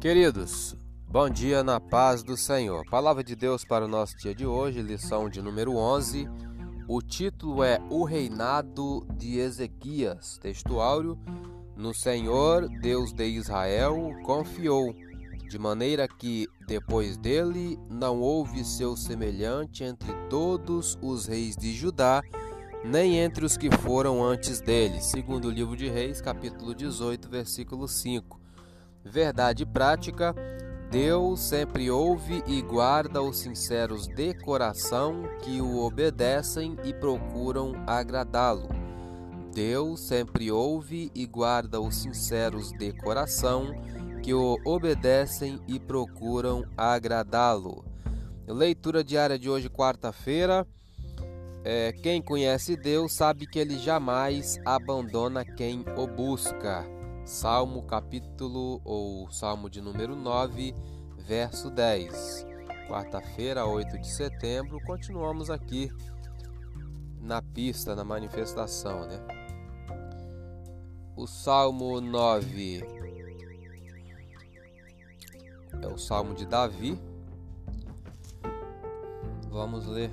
Queridos, bom dia na paz do Senhor. Palavra de Deus para o nosso dia de hoje, lição de número 11. O título é O Reinado de Ezequias. Texto áureo: No Senhor, Deus de Israel, confiou, de maneira que, depois dele, não houve seu semelhante entre todos os reis de Judá, nem entre os que foram antes dele. Segundo o livro de Reis, capítulo 18, versículo 5. Verdade prática: Deus sempre ouve e guarda os sinceros de coração que o obedecem e procuram agradá-lo. Deus sempre ouve e guarda os sinceros de coração que o obedecem e procuram agradá-lo. Leitura diária de hoje, quarta-feira. É, quem conhece Deus sabe que ele jamais abandona quem o busca. Salmo capítulo ou Salmo de número 9, verso 10. Quarta-feira, 8 de setembro, continuamos aqui na pista, na manifestação, né? O Salmo 9 é o Salmo de Davi. Vamos ler,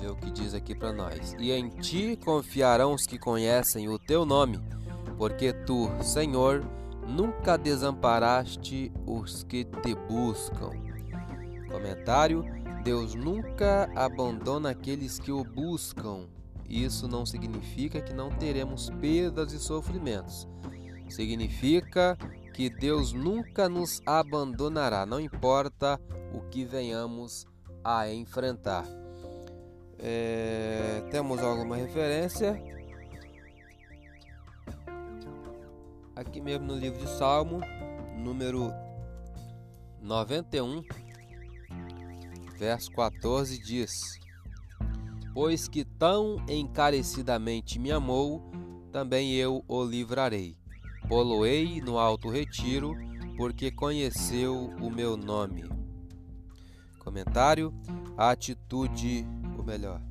ver o que diz aqui para nós. E em ti confiarão os que conhecem o teu nome porque tu, Senhor, nunca desamparaste os que te buscam. Comentário: Deus nunca abandona aqueles que o buscam. Isso não significa que não teremos perdas e sofrimentos. Significa que Deus nunca nos abandonará, não importa o que venhamos a enfrentar. É, temos alguma referência? Aqui mesmo no livro de Salmo, número 91, verso 14 diz: Pois que tão encarecidamente me amou, também eu o livrarei. Poloei no alto retiro, porque conheceu o meu nome. Comentário: a atitude, ou melhor,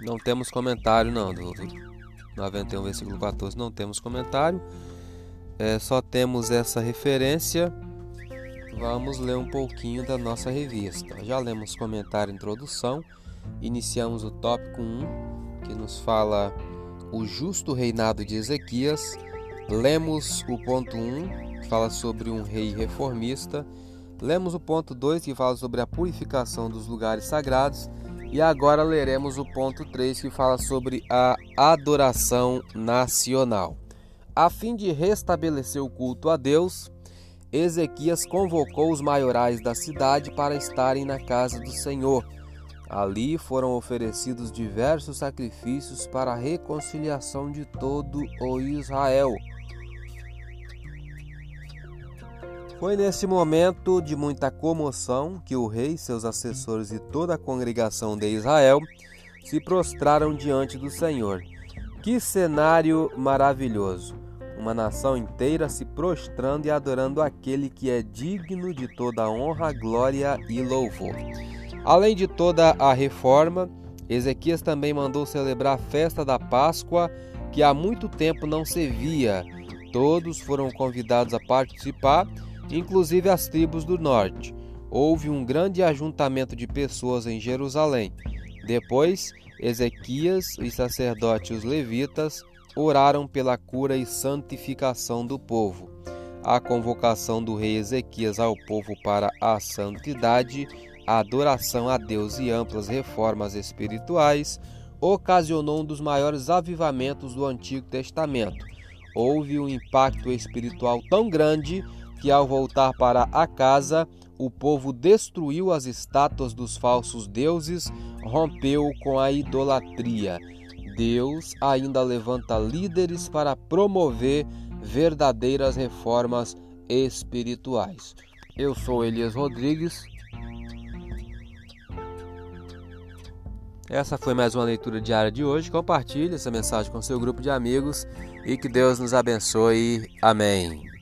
não temos comentário não, doutor. 91, versículo 14, não temos comentário, é, só temos essa referência. Vamos ler um pouquinho da nossa revista. Já lemos comentário introdução, iniciamos o tópico 1, que nos fala o justo reinado de Ezequias. Lemos o ponto 1, que fala sobre um rei reformista. Lemos o ponto 2, que fala sobre a purificação dos lugares sagrados. E agora leremos o ponto 3 que fala sobre a adoração nacional. A fim de restabelecer o culto a Deus, Ezequias convocou os maiorais da cidade para estarem na casa do Senhor. Ali foram oferecidos diversos sacrifícios para a reconciliação de todo o Israel. Foi nesse momento de muita comoção que o rei, seus assessores e toda a congregação de Israel se prostraram diante do Senhor. Que cenário maravilhoso! Uma nação inteira se prostrando e adorando aquele que é digno de toda honra, glória e louvor. Além de toda a reforma, Ezequias também mandou celebrar a festa da Páscoa, que há muito tempo não se via. Todos foram convidados a participar inclusive as tribos do norte. Houve um grande ajuntamento de pessoas em Jerusalém. Depois, Ezequias, os sacerdotes os levitas oraram pela cura e santificação do povo. A convocação do rei Ezequias ao povo para a santidade, a adoração a Deus e amplas reformas espirituais ocasionou um dos maiores avivamentos do Antigo Testamento. Houve um impacto espiritual tão grande que ao voltar para a casa, o povo destruiu as estátuas dos falsos deuses, rompeu com a idolatria. Deus ainda levanta líderes para promover verdadeiras reformas espirituais. Eu sou Elias Rodrigues. Essa foi mais uma leitura diária de hoje. Compartilhe essa mensagem com seu grupo de amigos e que Deus nos abençoe. Amém.